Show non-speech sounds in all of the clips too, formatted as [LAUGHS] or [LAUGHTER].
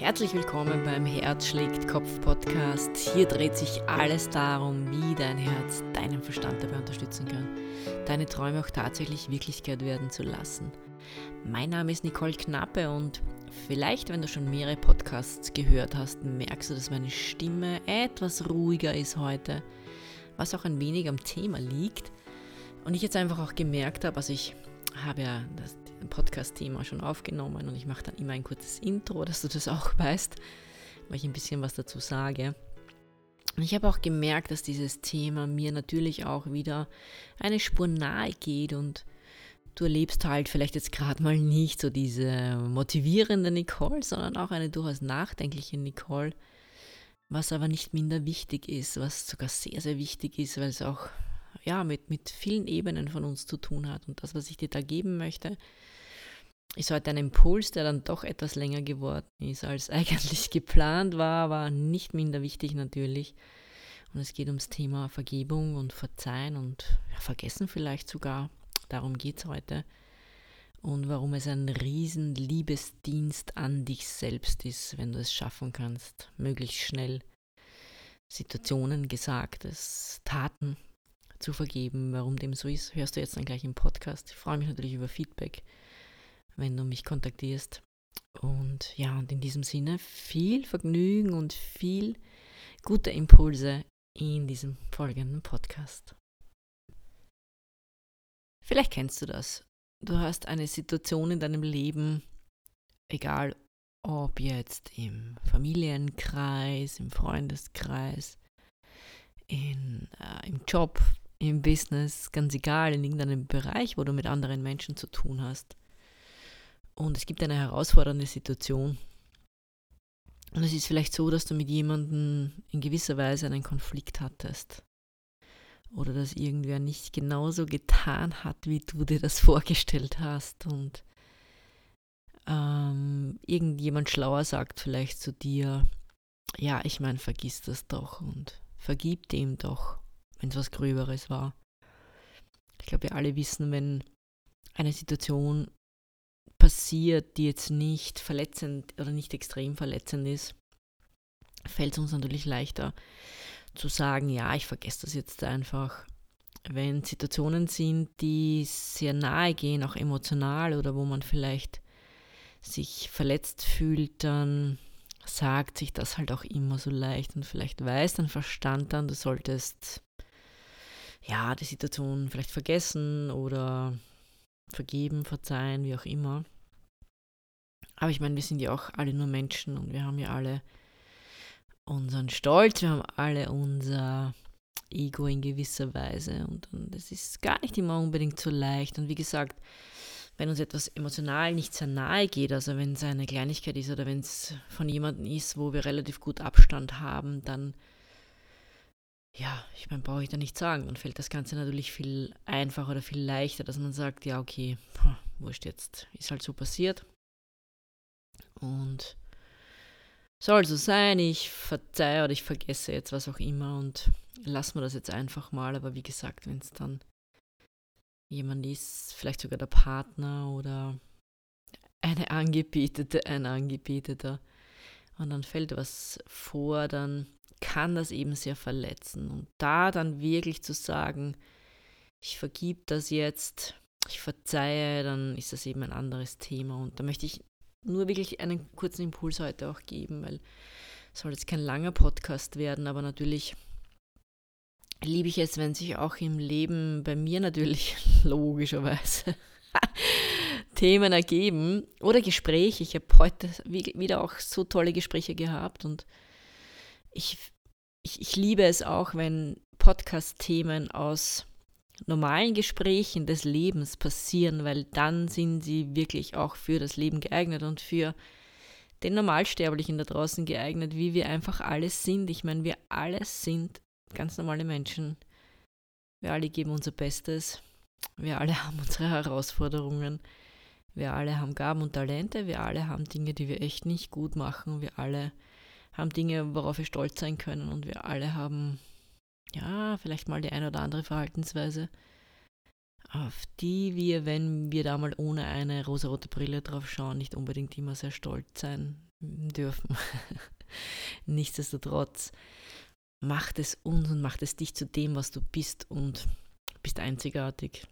Herzlich willkommen beim Herz schlägt Kopf Podcast. Hier dreht sich alles darum, wie dein Herz deinen Verstand dabei unterstützen kann, deine Träume auch tatsächlich Wirklichkeit werden zu lassen. Mein Name ist Nicole Knappe und vielleicht, wenn du schon mehrere Podcasts gehört hast, merkst du, dass meine Stimme etwas ruhiger ist heute, was auch ein wenig am Thema liegt. Und ich jetzt einfach auch gemerkt habe, also ich habe ja das Podcast-Thema schon aufgenommen und ich mache dann immer ein kurzes Intro, [LAUGHS] dass du das auch weißt, weil ich ein bisschen was dazu sage. Und ich habe auch gemerkt, dass dieses Thema mir natürlich auch wieder eine Spur nahe geht und du erlebst halt vielleicht jetzt gerade mal nicht so diese motivierende Nicole, sondern auch eine durchaus nachdenkliche Nicole, was aber nicht minder wichtig ist, was sogar sehr, sehr wichtig ist, weil es auch ja, mit, mit vielen Ebenen von uns zu tun hat. Und das, was ich dir da geben möchte, ist heute ein Impuls, der dann doch etwas länger geworden ist, als [LAUGHS] eigentlich geplant war, aber nicht minder wichtig natürlich. Und es geht ums Thema Vergebung und Verzeihen und ja, Vergessen vielleicht sogar. Darum geht es heute. Und warum es ein riesen Liebesdienst an dich selbst ist, wenn du es schaffen kannst, möglichst schnell Situationen, Gesagtes, Taten zu vergeben. Warum dem so ist, hörst du jetzt dann gleich im Podcast. Ich freue mich natürlich über Feedback wenn du mich kontaktierst. Und ja, und in diesem Sinne viel Vergnügen und viel gute Impulse in diesem folgenden Podcast. Vielleicht kennst du das. Du hast eine Situation in deinem Leben, egal ob jetzt im Familienkreis, im Freundeskreis, in, äh, im Job, im Business, ganz egal, in irgendeinem Bereich, wo du mit anderen Menschen zu tun hast und es gibt eine herausfordernde Situation. Und es ist vielleicht so, dass du mit jemandem in gewisser Weise einen Konflikt hattest. Oder dass irgendwer nicht genauso getan hat, wie du dir das [LAUGHS] vorgestellt hast. Und ähm, irgendjemand schlauer sagt vielleicht zu dir, ja, ich meine, vergiss das doch und vergib dem doch, wenn es was Gröberes war. Ich glaube, wir alle wissen, wenn eine Situation passiert, die jetzt nicht verletzend oder nicht extrem verletzend ist, fällt es uns natürlich leichter zu sagen, ja, ich vergesse das jetzt einfach. Wenn Situationen sind, die sehr nahe gehen, auch emotional oder wo man vielleicht sich verletzt fühlt, dann sagt sich das halt auch immer so leicht und vielleicht weiß dein Verstand dann, du solltest ja die Situation vielleicht vergessen oder vergeben, verzeihen, wie auch immer. Aber ich meine, wir sind ja auch alle nur Menschen und wir haben ja alle unseren Stolz, wir haben alle unser Ego in gewisser Weise und, und es ist gar nicht immer unbedingt so leicht. Und wie gesagt, wenn uns etwas emotional nicht sehr nahe geht, also wenn es eine Kleinigkeit ist oder wenn es von jemandem ist, wo wir relativ gut Abstand haben, dann ja, ich meine, brauche ich da nicht sagen. Dann fällt das Ganze natürlich viel einfacher oder viel leichter, dass man sagt, ja, okay, wurscht jetzt, ist halt so passiert. Und soll so sein, ich verzeihe oder ich vergesse jetzt was auch immer und lassen wir das jetzt einfach mal. Aber wie gesagt, wenn es dann jemand ist, vielleicht sogar der Partner oder eine Angebetete, ein Angebeteter, und dann fällt was vor, dann kann das eben sehr verletzen. Und da dann wirklich zu sagen, ich vergib das jetzt, ich verzeihe, dann ist das eben ein anderes Thema. Und da möchte ich nur wirklich einen kurzen Impuls heute auch geben, weil es soll jetzt kein langer Podcast werden, aber natürlich liebe ich es, wenn sich auch im Leben bei mir natürlich [LAUGHS] logischerweise [LAUGHS] Themen ergeben oder Gespräche. Ich habe heute wieder auch so tolle Gespräche gehabt und ich, ich, ich liebe es auch, wenn Podcast-Themen aus normalen Gesprächen des Lebens passieren, weil dann sind sie wirklich auch für das Leben geeignet und für den Normalsterblichen da draußen geeignet, wie wir einfach alles sind. Ich meine, wir alle sind ganz normale Menschen. Wir alle geben unser Bestes. Wir alle [LAUGHS] haben unsere Herausforderungen. Wir alle haben Gaben und Talente. Wir alle haben Dinge, die wir echt nicht gut machen. Wir alle haben Dinge, worauf wir stolz sein können. Und wir alle haben, ja, vielleicht mal die eine oder andere Verhaltensweise, auf die wir, wenn wir da mal ohne eine rosarote Brille drauf schauen, nicht unbedingt immer sehr stolz sein dürfen. [LAUGHS] Nichtsdestotrotz macht es uns und macht es dich zu dem, was du bist und bist einzigartig.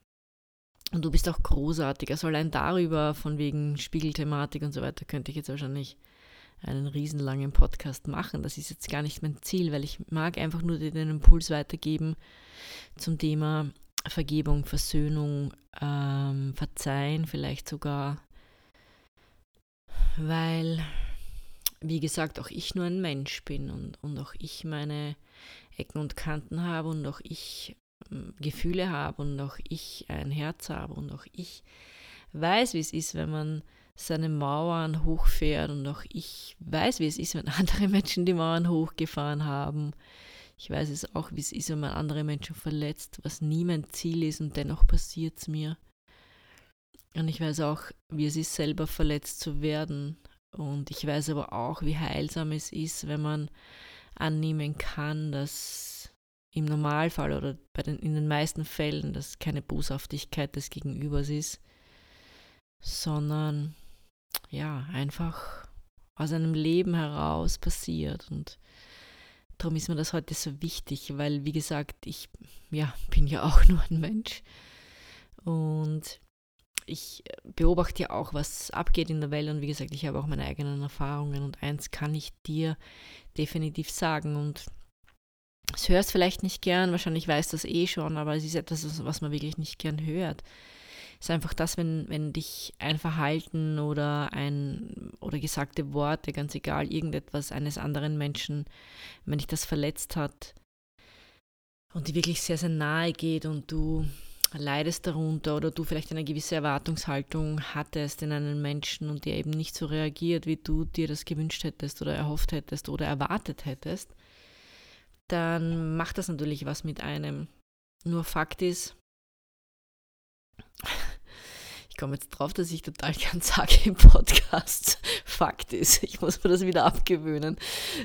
Und du bist auch großartig. Also allein darüber, von wegen Spiegelthematik und so weiter, könnte ich jetzt wahrscheinlich einen riesenlangen Podcast machen. Das ist jetzt gar nicht mein Ziel, weil ich mag einfach nur den Impuls weitergeben zum Thema Vergebung, Versöhnung, ähm, Verzeihen vielleicht sogar, weil, wie gesagt, auch ich nur ein Mensch bin und, und auch ich meine Ecken und Kanten habe und auch ich ähm, Gefühle habe und auch ich ein Herz habe und auch ich weiß, wie es ist, wenn man seine Mauern hochfährt und auch ich weiß, wie es ist, wenn [LAUGHS] andere Menschen die Mauern hochgefahren haben. Ich weiß es auch, wie es ist, wenn man andere Menschen verletzt, was nie mein Ziel ist und dennoch passiert es mir. Und ich weiß auch, wie es ist, selber verletzt zu werden. Und ich weiß aber auch, wie heilsam es ist, wenn man annehmen kann, dass im Normalfall oder bei den, in den meisten Fällen das keine Boshaftigkeit des Gegenübers ist, sondern ja, einfach aus einem Leben heraus passiert. Und darum ist mir das heute so wichtig, weil, wie gesagt, ich ja, [LAUGHS] bin ja auch [LAUGHS] nur ein Mensch. Und ich beobachte ja auch, was abgeht in der Welt. Und wie gesagt, ich habe auch meine eigenen Erfahrungen. Und eins kann ich dir definitiv sagen. Und es hörst vielleicht nicht gern, wahrscheinlich weißt du das eh schon, aber es ist etwas, was man wirklich nicht gern hört ist einfach das, wenn, wenn dich ein Verhalten oder ein oder gesagte Worte, ganz egal, irgendetwas eines anderen Menschen, wenn dich das verletzt hat und die wirklich sehr, sehr nahe geht und du leidest darunter oder du vielleicht eine gewisse Erwartungshaltung hattest in einen Menschen und der eben nicht so reagiert, wie du dir das gewünscht hättest oder erhofft hättest oder erwartet hättest, dann macht das natürlich was mit einem. Nur Fakt ist, ich komme jetzt drauf, dass ich total gern sage im Podcast, [LAUGHS] Fakt ist, ich muss mir das wieder abgewöhnen.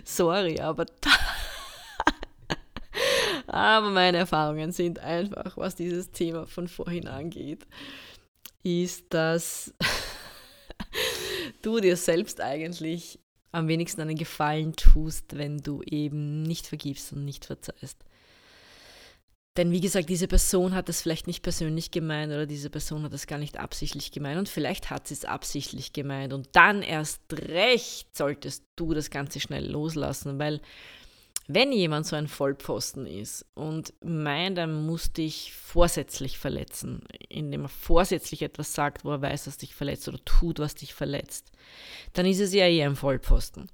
Sorry, aber [LAUGHS] aber meine Erfahrungen sind einfach, was dieses Thema von vorhin angeht, ist, dass [LAUGHS] du dir selbst eigentlich am wenigsten einen Gefallen tust, wenn du eben nicht vergibst und nicht verzeihst. Denn wie gesagt, diese Person hat es vielleicht nicht persönlich gemeint oder diese Person hat es gar nicht absichtlich gemeint und vielleicht hat sie es absichtlich gemeint und dann erst recht solltest du das Ganze schnell loslassen, weil wenn jemand so ein Vollpfosten ist und meint, er muss dich vorsätzlich verletzen, indem er vorsätzlich etwas sagt, wo er weiß, dass dich verletzt oder tut, was dich verletzt, dann ist es ja eher ein Vollpfosten.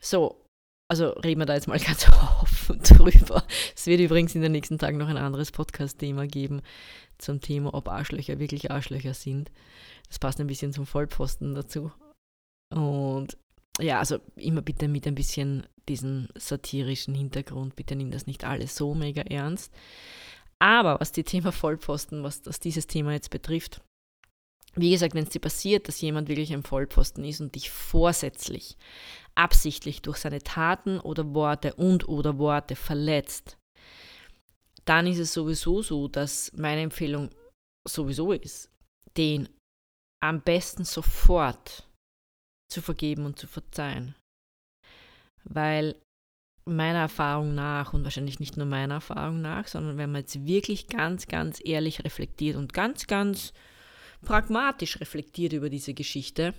So, also reden wir da jetzt mal [LAUGHS] ganz offen drüber. Es wird übrigens in den nächsten Tagen noch ein anderes Podcast-Thema geben zum Thema, ob Arschlöcher wirklich Arschlöcher sind. Das passt ein bisschen zum Vollpfosten dazu. Und ja, also immer bitte mit ein bisschen diesen satirischen Hintergrund. Bitte nimm das nicht alles so mega ernst. Aber was die Thema Vollpfosten, was das dieses Thema jetzt betrifft, wie gesagt, wenn es dir passiert, dass jemand wirklich ein Vollpfosten ist und dich vorsätzlich absichtlich durch seine Taten oder Worte und oder Worte verletzt, dann ist es sowieso so, dass meine Empfehlung sowieso ist, den am besten sofort zu vergeben und zu verzeihen. Weil meiner Erfahrung nach und wahrscheinlich nicht nur meiner Erfahrung nach, sondern wenn man jetzt wirklich ganz, ganz ehrlich reflektiert und ganz, ganz pragmatisch reflektiert über diese Geschichte,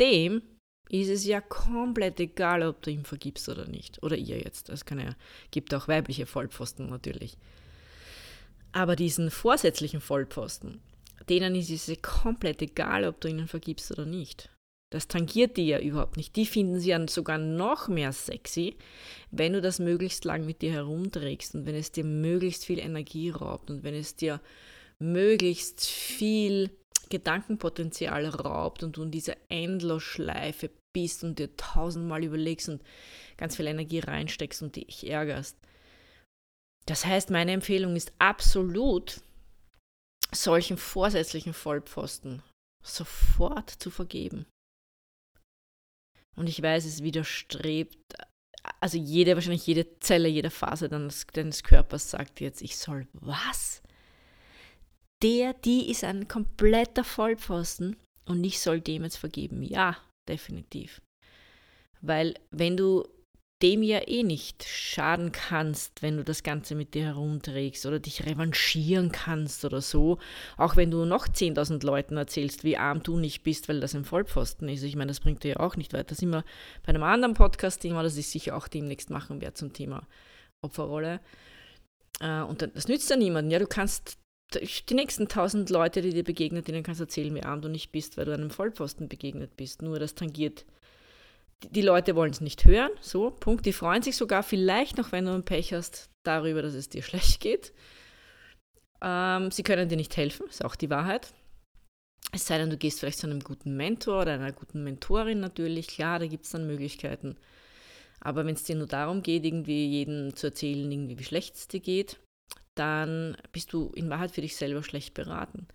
dem ist es ja komplett egal, ob du ihm vergibst oder nicht. Oder ihr jetzt. Es ja, gibt auch weibliche Vollpfosten natürlich. Aber diesen vorsätzlichen Vollpfosten, denen ist es komplett egal, ob du ihnen vergibst oder nicht. Das tangiert die ja überhaupt nicht. Die finden sie ja sogar noch mehr sexy, wenn du das möglichst lang mit dir herumträgst und wenn es dir möglichst viel Energie raubt und wenn es dir möglichst viel Gedankenpotenzial raubt und du in dieser Endlosschleife bist und dir tausendmal überlegst und ganz viel Energie reinsteckst und dich ärgerst. Das heißt, meine Empfehlung ist absolut, solchen vorsätzlichen Vollpfosten sofort zu vergeben. Und ich weiß, es widerstrebt, also jede, wahrscheinlich jede Zelle, jede Phase deines Körpers sagt jetzt, ich soll was? Der, die ist ein kompletter Vollpfosten und ich soll dem jetzt vergeben. Ja, definitiv. Weil wenn du dem ja eh nicht schaden kannst, wenn du das Ganze mit dir herumträgst oder dich revanchieren kannst oder so, auch wenn du noch 10.000 Leuten erzählst, wie arm du nicht bist, weil das ein Vollpfosten ist. Ich meine, das bringt dir ja auch nicht weiter. Das sind wir bei einem anderen Podcast-Thema, das ich sicher auch demnächst machen werde zum Thema Opferrolle. Äh, und das nützt ja niemanden. Ja, du kannst die nächsten 1000 Leute, die dir begegnen, denen kannst du erzählen, wie arm du nicht bist, weil du einem Vollpfosten begegnet bist. Nur das tangiert die Leute wollen es nicht hören, so, Punkt. Die freuen sich sogar vielleicht noch, wenn du ein Pech hast, darüber, dass es dir [LAUGHS] schlecht geht. Ähm, sie können dir nicht helfen, ist auch die Wahrheit. Es sei denn, du gehst vielleicht zu einem guten Mentor oder einer guten Mentorin natürlich, klar, da gibt es dann Möglichkeiten. Aber wenn es dir nur darum geht, irgendwie jedem zu erzählen, irgendwie wie schlecht es dir geht, dann bist du in Wahrheit für dich selber schlecht beraten.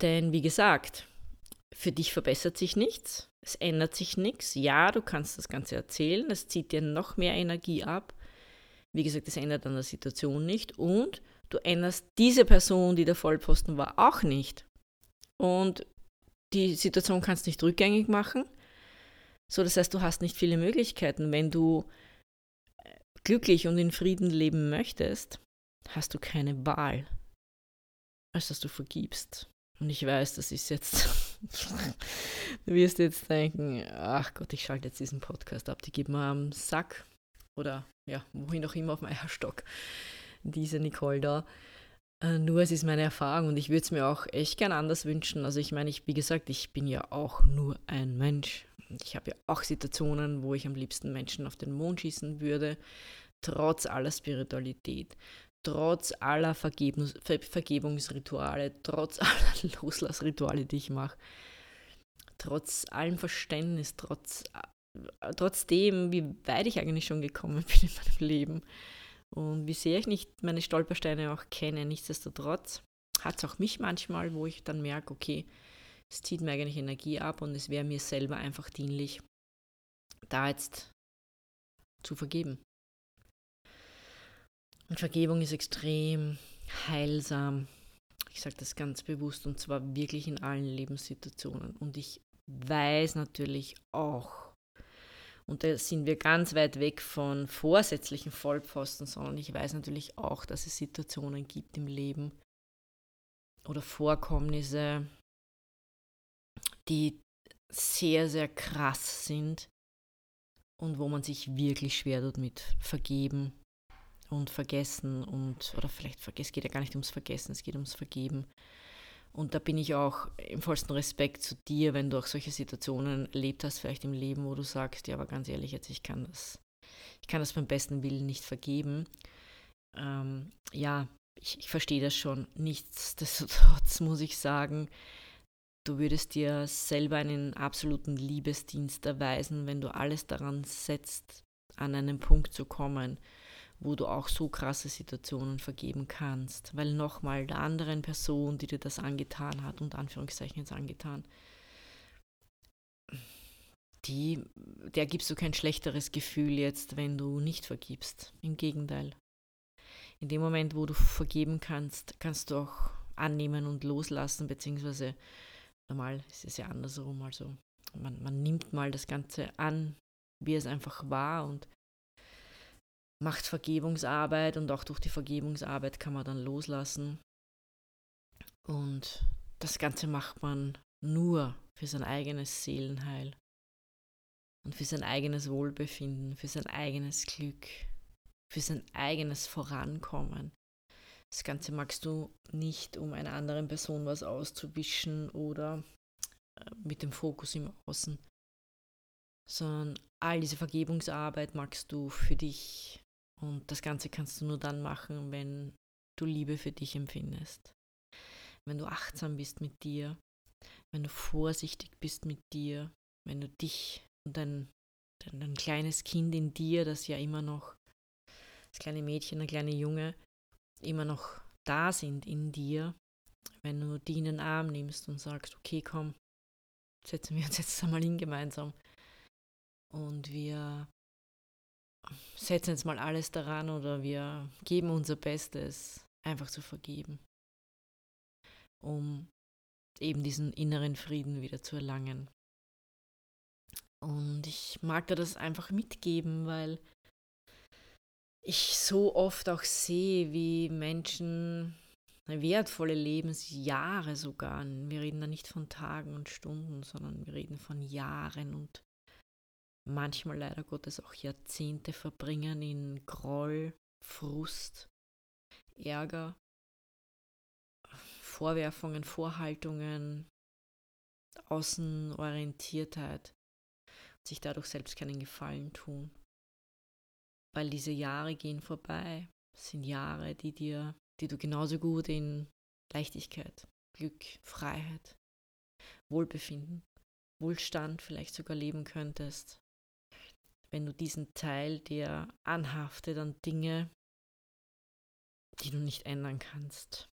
Denn wie gesagt, für dich verbessert sich nichts, es ändert sich nichts. Ja, du kannst das Ganze erzählen, es zieht dir noch mehr Energie ab. Wie gesagt, es ändert an der Situation nicht und du änderst diese Person, die der Vollposten war, auch nicht. Und die Situation kannst du nicht rückgängig machen. So, das heißt, du hast nicht viele Möglichkeiten. Wenn du glücklich und in Frieden leben möchtest, hast du keine Wahl, als dass du vergibst. Und ich weiß, das ist jetzt, [LAUGHS] du wirst jetzt denken, ach Gott, ich schalte jetzt diesen Podcast ab, die gibt mir am Sack oder ja, wohin auch immer auf meinem Eierstock, diese Nicole da. Äh, nur es ist meine Erfahrung und ich würde es mir auch echt gern anders wünschen. Also ich meine, ich, wie gesagt, ich bin ja auch nur ein Mensch. Ich habe ja auch Situationen, wo ich am liebsten Menschen auf den Mond schießen würde, trotz aller Spiritualität trotz aller Vergebungs Ver Vergebungsrituale, trotz [LAUGHS] aller Loslassrituale, die ich mache, trotz allem Verständnis, trotz, äh, trotzdem, wie weit ich eigentlich schon gekommen [LAUGHS] bin in meinem Leben und wie sehr ich nicht meine Stolpersteine auch kenne, nichtsdestotrotz hat es auch mich manchmal, wo ich dann merke, okay, es zieht mir eigentlich Energie ab und es wäre mir selber einfach dienlich, da jetzt zu vergeben. Und Vergebung ist extrem heilsam. Ich sage das ganz bewusst und zwar wirklich in allen Lebenssituationen. Und ich weiß natürlich auch, und da sind wir ganz weit weg von vorsätzlichen Vollpfosten, sondern ich weiß natürlich auch, dass es Situationen gibt im Leben oder Vorkommnisse, die sehr, sehr krass sind und wo man sich wirklich schwer tut mit vergeben und vergessen und, oder vielleicht vergessen, es geht ja gar nicht ums Vergessen, es geht ums Vergeben. Und da bin ich auch im vollsten Respekt zu dir, wenn du auch solche Situationen erlebt hast, vielleicht im Leben, wo du sagst, ja, aber ganz ehrlich, jetzt ich kann das, ich kann das beim besten Willen nicht vergeben. Ähm, ja, ich, ich verstehe das schon. Nichtsdestotrotz [LAUGHS] muss ich sagen, du würdest dir selber einen absoluten Liebesdienst erweisen, wenn du alles daran setzt, an einen Punkt zu kommen, wo du auch so krasse Situationen vergeben kannst. Weil nochmal der anderen Person, die dir das angetan hat, und Anführungszeichen jetzt angetan, die, der gibst du kein schlechteres Gefühl jetzt, wenn du nicht vergibst. Im Gegenteil. In dem Moment, wo du vergeben kannst, kannst du auch annehmen und loslassen, beziehungsweise normal ist es ja andersrum. Also man, man nimmt mal das Ganze an, wie es einfach war und macht Vergebungsarbeit und auch durch die Vergebungsarbeit kann man dann loslassen. Und das Ganze macht man nur für sein eigenes Seelenheil und für sein eigenes Wohlbefinden, für sein eigenes Glück, für sein eigenes Vorankommen. Das Ganze magst du nicht, um einer anderen Person was auszuwischen oder äh, mit dem Fokus im Außen, sondern all diese Vergebungsarbeit magst du für dich und das Ganze kannst du nur dann machen, wenn du Liebe für dich empfindest. Wenn du achtsam bist mit dir, wenn du vorsichtig bist mit dir, wenn du dich und dein, dein, dein kleines Kind in dir, das ja immer noch, das kleine Mädchen, der kleine Junge, immer noch da sind in dir, wenn du die in den Arm nimmst und sagst, okay, komm, setzen wir uns jetzt [LAUGHS] einmal hin gemeinsam und wir setzen jetzt mal alles daran oder wir geben unser Bestes, einfach zu vergeben, um eben diesen inneren Frieden wieder zu erlangen. Und ich mag dir das einfach mitgeben, weil ich so oft auch sehe, wie Menschen wertvolle Lebensjahre sogar, wir reden da nicht von Tagen und Stunden, sondern wir reden von Jahren und manchmal leider Gottes auch Jahrzehnte verbringen in Groll, Frust, Ärger, Vorwerfungen, Vorhaltungen, Außenorientiertheit und sich dadurch selbst keinen Gefallen tun. Weil diese Jahre gehen vorbei, das sind Jahre, die dir, die du genauso gut in Leichtigkeit, Glück, Freiheit, Wohlbefinden, Wohlstand vielleicht sogar leben könntest, wenn du diesen Teil dir anhaftet an Dinge, die du nicht ändern kannst,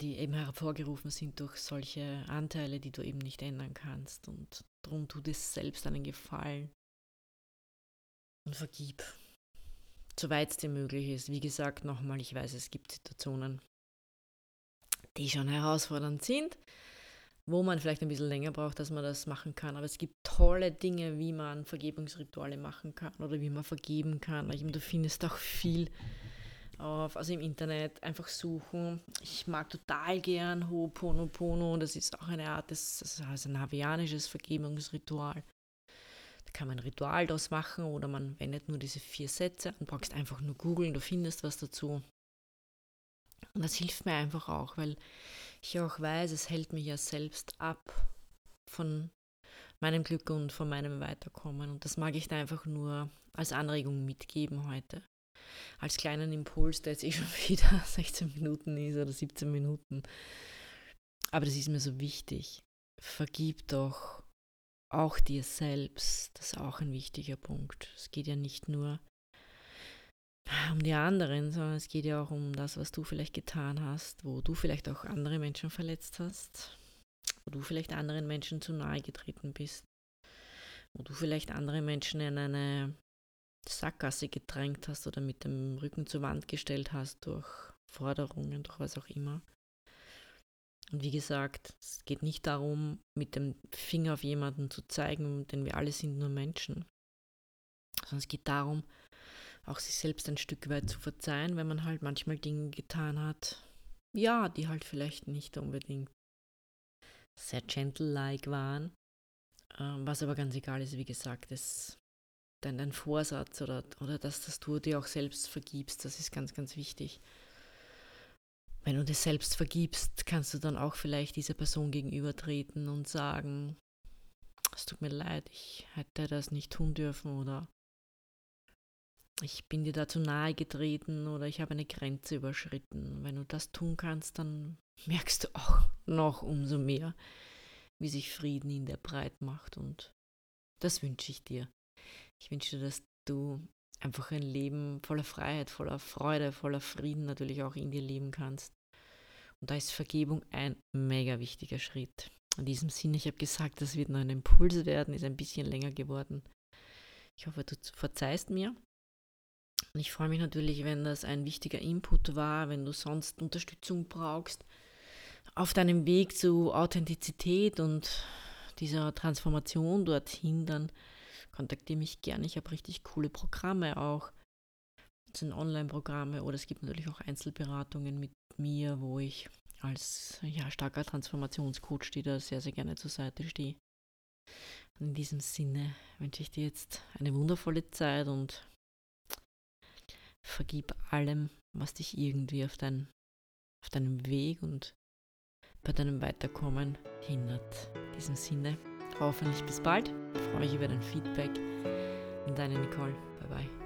die eben hervorgerufen sind durch solche Anteile, die du eben nicht ändern kannst. Und darum tut es selbst einen Gefallen und vergib, soweit es dir möglich ist. Wie gesagt, nochmal, ich weiß, es gibt Situationen, die schon herausfordernd sind wo man vielleicht ein bisschen länger braucht, dass man das machen kann. Aber es gibt tolle Dinge, wie man Vergebungsrituale machen kann oder wie man vergeben kann. du findest auch viel auf, also im Internet einfach suchen. Ich mag total gern Ho'oponopono. Das ist auch eine Art, das, das heißt ein hawaiianisches Vergebungsritual. Kann man ein Ritual daraus machen oder man wendet nur diese vier Sätze und brauchst einfach nur googeln, du findest was dazu. Und das hilft mir einfach auch, weil ich auch weiß, es hält mich ja selbst ab von meinem Glück und von meinem Weiterkommen. Und das mag ich da einfach nur als Anregung mitgeben heute. Als kleinen Impuls, der jetzt eh schon [LAUGHS] wieder 16 Minuten ist oder 17 Minuten. Aber das ist mir so wichtig. Vergib doch auch dir selbst. Das ist auch ein wichtiger Punkt. Es geht ja nicht nur um die anderen, sondern es geht ja auch um das, was du vielleicht getan hast, wo du vielleicht auch andere Menschen verletzt hast, wo du vielleicht anderen Menschen zu nahe getreten bist, wo du vielleicht andere Menschen in eine Sackgasse gedrängt hast oder mit dem Rücken zur Wand gestellt hast durch Forderungen, durch was auch immer. Und wie gesagt, es geht nicht darum, mit dem Finger auf jemanden zu zeigen, denn wir alle sind nur Menschen, sondern es geht darum, auch sich selbst ein Stück weit zu verzeihen, wenn man halt manchmal Dinge getan hat, ja, die halt vielleicht nicht unbedingt sehr gentle-like waren. Ähm, was aber ganz egal ist, wie gesagt, ist dein, dein Vorsatz oder, oder dass, dass du dir auch selbst vergibst, das ist ganz, ganz wichtig. Wenn du dir selbst vergibst, kannst du dann auch vielleicht dieser Person gegenübertreten und sagen, es tut mir leid, ich hätte das nicht tun dürfen oder ich bin dir dazu nahe getreten oder ich habe eine Grenze überschritten. Wenn du das tun kannst, dann merkst du auch noch umso mehr, wie sich Frieden in der breit macht. Und das wünsche ich dir. Ich wünsche dir, dass du einfach ein Leben voller Freiheit, voller Freude, voller Frieden natürlich auch in dir leben kannst. Und da ist Vergebung ein mega wichtiger Schritt. In diesem Sinne, ich habe gesagt, das wird noch ein Impuls werden, ist ein bisschen länger geworden. Ich hoffe, du verzeihst mir. Und ich freue mich natürlich, wenn das ein wichtiger Input war, wenn du sonst Unterstützung brauchst auf deinem Weg zu Authentizität und dieser Transformation dorthin, dann kontaktiere mich gerne. Ich habe richtig coole Programme auch. Das sind Online-Programme oder es gibt natürlich auch Einzelberatungen mit mir, wo ich als ja, starker Transformationscoach, die da sehr, sehr gerne zur Seite stehe. In diesem Sinne wünsche ich dir jetzt eine wundervolle Zeit und vergib allem, was dich irgendwie auf, dein, auf deinem Weg und bei deinem Weiterkommen hindert. In diesem Sinne, hoffentlich bis bald. Ich freue mich über dein Feedback. Deine Nicole. Bye bye.